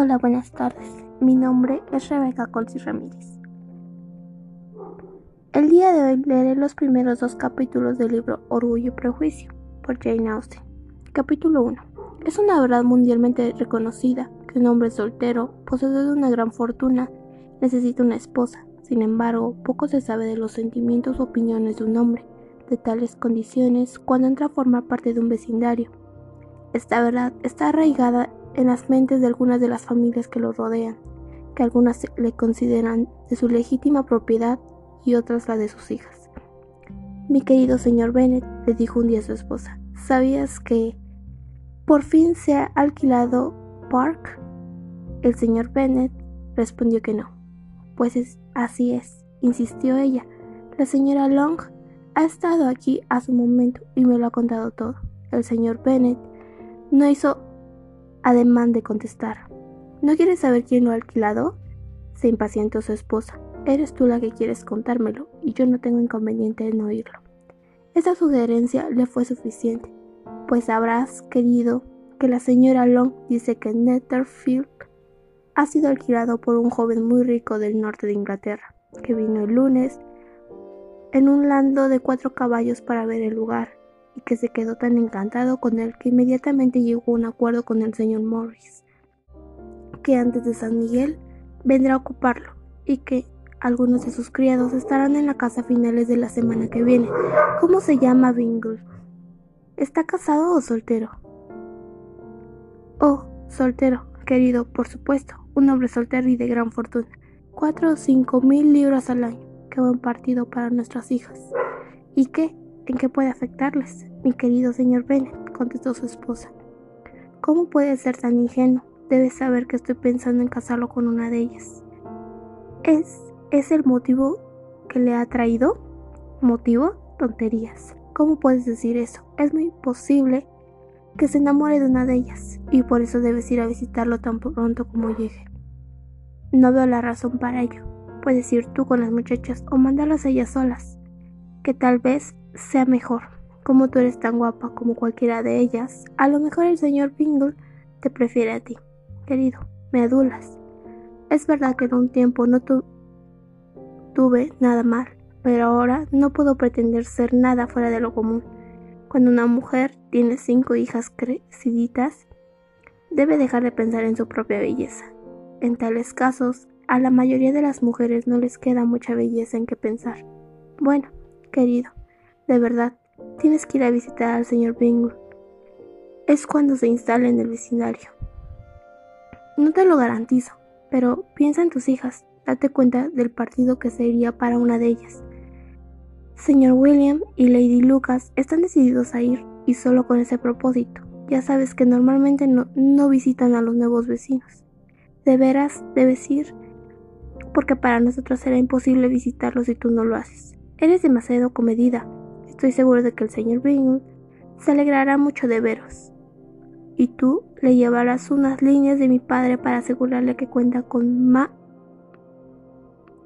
Hola, buenas tardes. Mi nombre es Rebeca Colsi Ramírez. El día de hoy leeré los primeros dos capítulos del libro Orgullo y Prejuicio por Jane Austen. Capítulo 1. Es una verdad mundialmente reconocida que un hombre soltero, poseedor de una gran fortuna, necesita una esposa. Sin embargo, poco se sabe de los sentimientos o opiniones de un hombre de tales condiciones cuando entra a formar parte de un vecindario. Esta verdad está arraigada en las mentes de algunas de las familias que lo rodean, que algunas le consideran de su legítima propiedad y otras la de sus hijas. Mi querido señor Bennet, le dijo un día a su esposa, ¿sabías que por fin se ha alquilado Park? El señor Bennet respondió que no. Pues es, así es, insistió ella. La señora Long ha estado aquí a su momento y me lo ha contado todo. El señor Bennet no hizo ademán de contestar. ¿No quieres saber quién lo ha alquilado? Se impacientó su esposa. Eres tú la que quieres contármelo, y yo no tengo inconveniente en oírlo. Esa sugerencia le fue suficiente, pues habrás querido que la señora Long dice que Netherfield ha sido alquilado por un joven muy rico del norte de Inglaterra, que vino el lunes en un lando de cuatro caballos para ver el lugar y que se quedó tan encantado con él que inmediatamente llegó a un acuerdo con el señor Morris, que antes de San Miguel vendrá a ocuparlo y que algunos de sus criados estarán en la casa a finales de la semana que viene. ¿Cómo se llama Bingle? ¿Está casado o soltero? Oh, soltero, querido, por supuesto, un hombre soltero y de gran fortuna. Cuatro o cinco mil libras al año. Qué buen partido para nuestras hijas. ¿Y qué? ¿En qué puede afectarles? Mi querido señor Bennet, contestó su esposa. ¿Cómo puede ser tan ingenuo? Debes saber que estoy pensando en casarlo con una de ellas. ¿Es, es el motivo que le ha traído? ¿Motivo? Tonterías. ¿Cómo puedes decir eso? Es muy posible que se enamore de una de ellas, y por eso debes ir a visitarlo tan pronto como llegue. No veo la razón para ello. Puedes ir tú con las muchachas o mandarlas a ellas solas, que tal vez sea mejor. Como tú eres tan guapa como cualquiera de ellas, a lo mejor el señor Bingle te prefiere a ti. Querido, me adulas. Es verdad que en un tiempo no tuve nada mal, pero ahora no puedo pretender ser nada fuera de lo común. Cuando una mujer tiene cinco hijas creciditas, debe dejar de pensar en su propia belleza. En tales casos, a la mayoría de las mujeres no les queda mucha belleza en qué pensar. Bueno, querido, de verdad, tienes que ir a visitar al señor Bingle. Es cuando se instala en el vecindario. No te lo garantizo, pero piensa en tus hijas, date cuenta del partido que sería para una de ellas. Señor William y Lady Lucas están decididos a ir, y solo con ese propósito. Ya sabes que normalmente no, no visitan a los nuevos vecinos. De veras debes ir, porque para nosotros será imposible visitarlos si tú no lo haces. Eres demasiado comedida, Estoy seguro de que el señor Bingle se alegrará mucho de veros. Y tú le llevarás unas líneas de mi padre para asegurarle que cuenta con,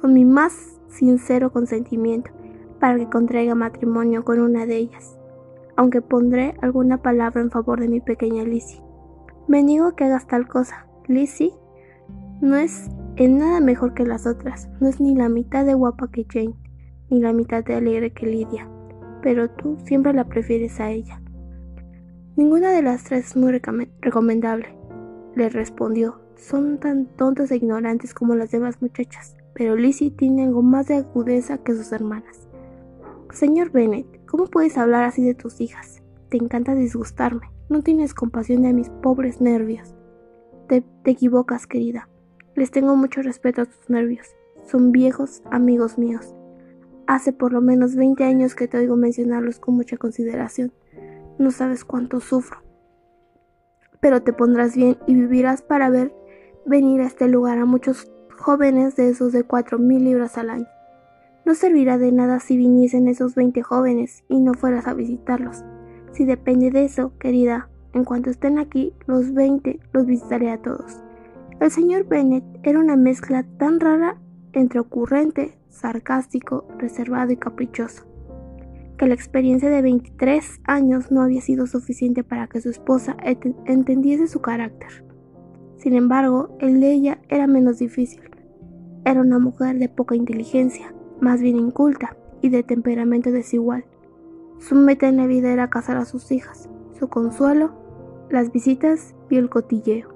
con mi más sincero consentimiento para que contraiga matrimonio con una de ellas, aunque pondré alguna palabra en favor de mi pequeña Lizzie. Me niego que hagas tal cosa. Lizzie no es en nada mejor que las otras, no es ni la mitad de guapa que Jane, ni la mitad de alegre que Lidia pero tú siempre la prefieres a ella. Ninguna de las tres es muy recomendable, le respondió. Son tan tontas e ignorantes como las demás muchachas, pero Lizzie tiene algo más de agudeza que sus hermanas. Señor Bennet, ¿cómo puedes hablar así de tus hijas? Te encanta disgustarme. No tienes compasión de mis pobres nervios. Te, te equivocas, querida. Les tengo mucho respeto a tus nervios. Son viejos amigos míos. Hace por lo menos 20 años que te oigo mencionarlos con mucha consideración. No sabes cuánto sufro. Pero te pondrás bien y vivirás para ver venir a este lugar a muchos jóvenes de esos de cuatro mil libras al año. No servirá de nada si viniesen esos 20 jóvenes y no fueras a visitarlos. Si depende de eso, querida, en cuanto estén aquí, los 20 los visitaré a todos. El señor Bennet era una mezcla tan rara entre ocurrente, sarcástico, reservado y caprichoso, que la experiencia de 23 años no había sido suficiente para que su esposa entendiese su carácter. Sin embargo, el de ella era menos difícil. Era una mujer de poca inteligencia, más bien inculta y de temperamento desigual. Su meta en la vida era casar a sus hijas, su consuelo, las visitas y el cotilleo.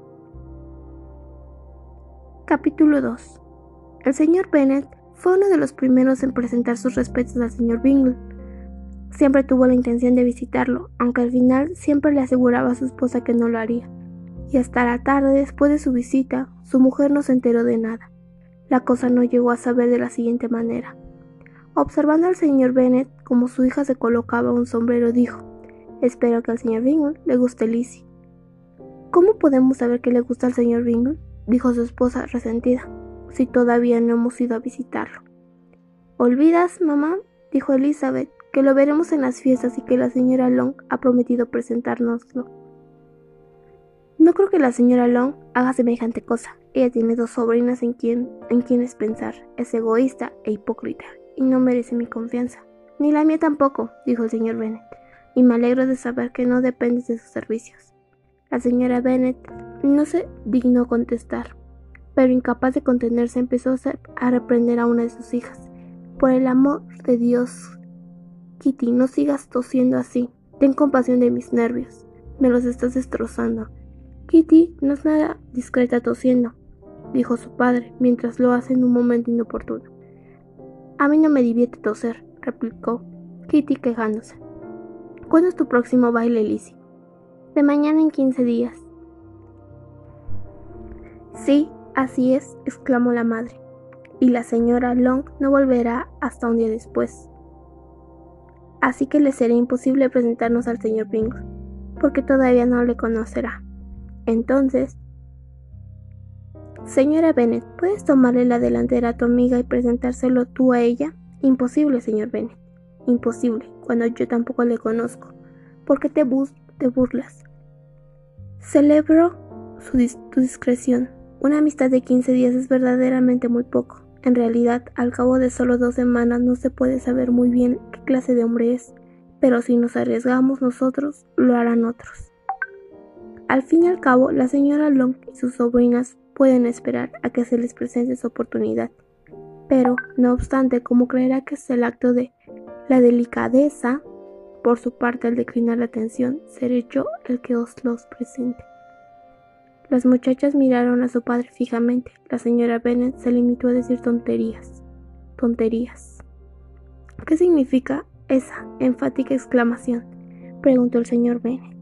Capítulo 2 El señor Bennet fue uno de los primeros en presentar sus respetos al señor Bingle. Siempre tuvo la intención de visitarlo, aunque al final siempre le aseguraba a su esposa que no lo haría. Y hasta la tarde después de su visita, su mujer no se enteró de nada. La cosa no llegó a saber de la siguiente manera. Observando al señor Bennet como su hija se colocaba un sombrero, dijo, Espero que al señor Bingle le guste Lizzie. ¿Cómo podemos saber que le gusta al señor Bingle? dijo su esposa resentida, si todavía no hemos ido a visitarlo. ¿Olvidas, mamá? dijo Elizabeth, que lo veremos en las fiestas y que la señora Long ha prometido presentárnoslo. No creo que la señora Long haga semejante cosa. Ella tiene dos sobrinas en, quien, en quienes pensar. Es egoísta e hipócrita y no merece mi confianza. Ni la mía tampoco, dijo el señor Bennet, y me alegro de saber que no dependes de sus servicios. La señora Bennet no se dignó contestar, pero incapaz de contenerse empezó a reprender a una de sus hijas. Por el amor de Dios, Kitty, no sigas tosiendo así. Ten compasión de mis nervios. Me los estás destrozando. Kitty no es nada discreta tosiendo, dijo su padre, mientras lo hace en un momento inoportuno. A mí no me divierte toser, replicó Kitty quejándose. ¿Cuándo es tu próximo baile, Lizzie? De mañana en quince días. Sí, así es, exclamó la madre. Y la señora Long no volverá hasta un día después. Así que le será imposible presentarnos al señor Bingle, porque todavía no le conocerá. Entonces, Señora Bennet, ¿puedes tomarle la delantera a tu amiga y presentárselo tú a ella? Imposible, señor Bennet. Imposible, cuando yo tampoco le conozco. ¿Por qué te, te burlas? Celebro su tu discreción. Una amistad de 15 días es verdaderamente muy poco. En realidad, al cabo de solo dos semanas no se puede saber muy bien qué clase de hombre es, pero si nos arriesgamos nosotros, lo harán otros. Al fin y al cabo, la señora Long y sus sobrinas pueden esperar a que se les presente su oportunidad. Pero, no obstante, como creerá que es el acto de la delicadeza, por su parte al declinar la atención, seré yo el que os los presente. Las muchachas miraron a su padre fijamente. La señora Bennet se limitó a decir tonterías. Tonterías. ¿Qué significa esa enfática exclamación? preguntó el señor Bennet.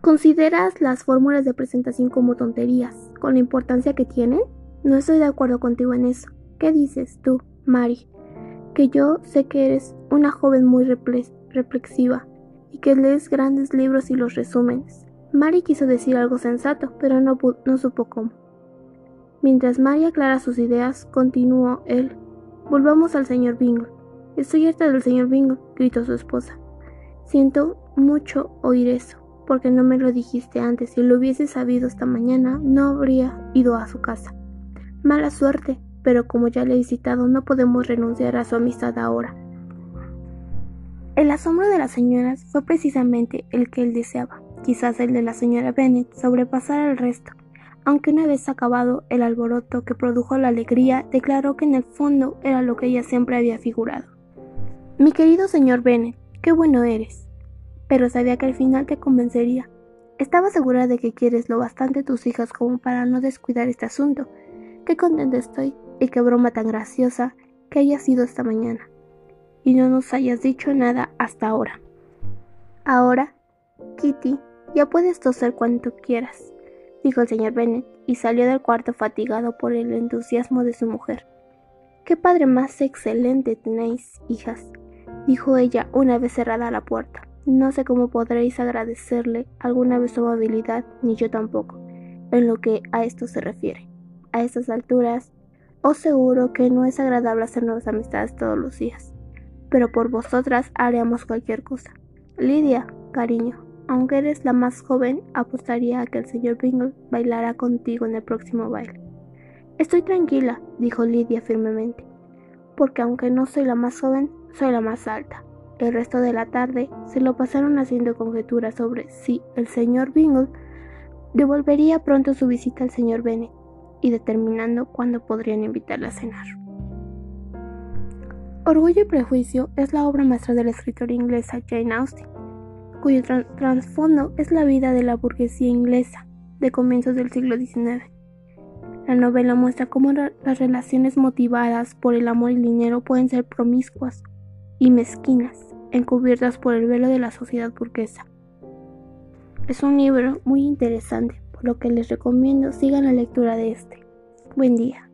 ¿Consideras las fórmulas de presentación como tonterías, con la importancia que tienen? No estoy de acuerdo contigo en eso. ¿Qué dices tú, Mary? Que yo sé que eres una joven muy reflexiva y que lees grandes libros y los resúmenes. Mary quiso decir algo sensato, pero no, supo cómo. Mientras Mary aclara sus ideas, continuó él. Volvamos al señor Bingo. Estoy harta del señor Bingo, gritó su esposa. Siento mucho oír eso porque no me lo dijiste antes. Si lo hubiese sabido esta mañana, no habría ido a su casa. Mala suerte, pero como ya le he visitado, no podemos renunciar a su amistad ahora. El asombro de las señoras fue precisamente el que él deseaba. Quizás el de la señora Bennet sobrepasara el resto. Aunque una vez acabado el alboroto que produjo la alegría, declaró que en el fondo era lo que ella siempre había figurado. Mi querido señor Bennet, qué bueno eres pero sabía que al final te convencería. Estaba segura de que quieres lo bastante tus hijas como para no descuidar este asunto. Qué contenta estoy y qué broma tan graciosa que hayas sido esta mañana. Y no nos hayas dicho nada hasta ahora. Ahora, Kitty, ya puedes toser cuanto quieras, dijo el señor Bennet, y salió del cuarto fatigado por el entusiasmo de su mujer. Qué padre más excelente tenéis, hijas, dijo ella una vez cerrada la puerta. No sé cómo podréis agradecerle alguna vez su amabilidad, ni yo tampoco, en lo que a esto se refiere. A estas alturas, os seguro que no es agradable hacer nuevas amistades todos los días, pero por vosotras haremos cualquier cosa. Lidia, cariño, aunque eres la más joven, apostaría a que el señor Bingle bailará contigo en el próximo baile. Estoy tranquila, dijo Lidia firmemente, porque aunque no soy la más joven, soy la más alta. El resto de la tarde se lo pasaron haciendo conjeturas sobre si el señor Bingle Devolvería pronto su visita al señor Bennet y determinando cuándo podrían invitarle a cenar. Orgullo y Prejuicio es la obra maestra de la escritora inglesa Jane Austen, cuyo trasfondo es la vida de la burguesía inglesa de comienzos del siglo XIX. La novela muestra cómo las relaciones motivadas por el amor y el dinero pueden ser promiscuas y mezquinas, encubiertas por el velo de la sociedad burguesa. Es un libro muy interesante, por lo que les recomiendo sigan la lectura de este. Buen día.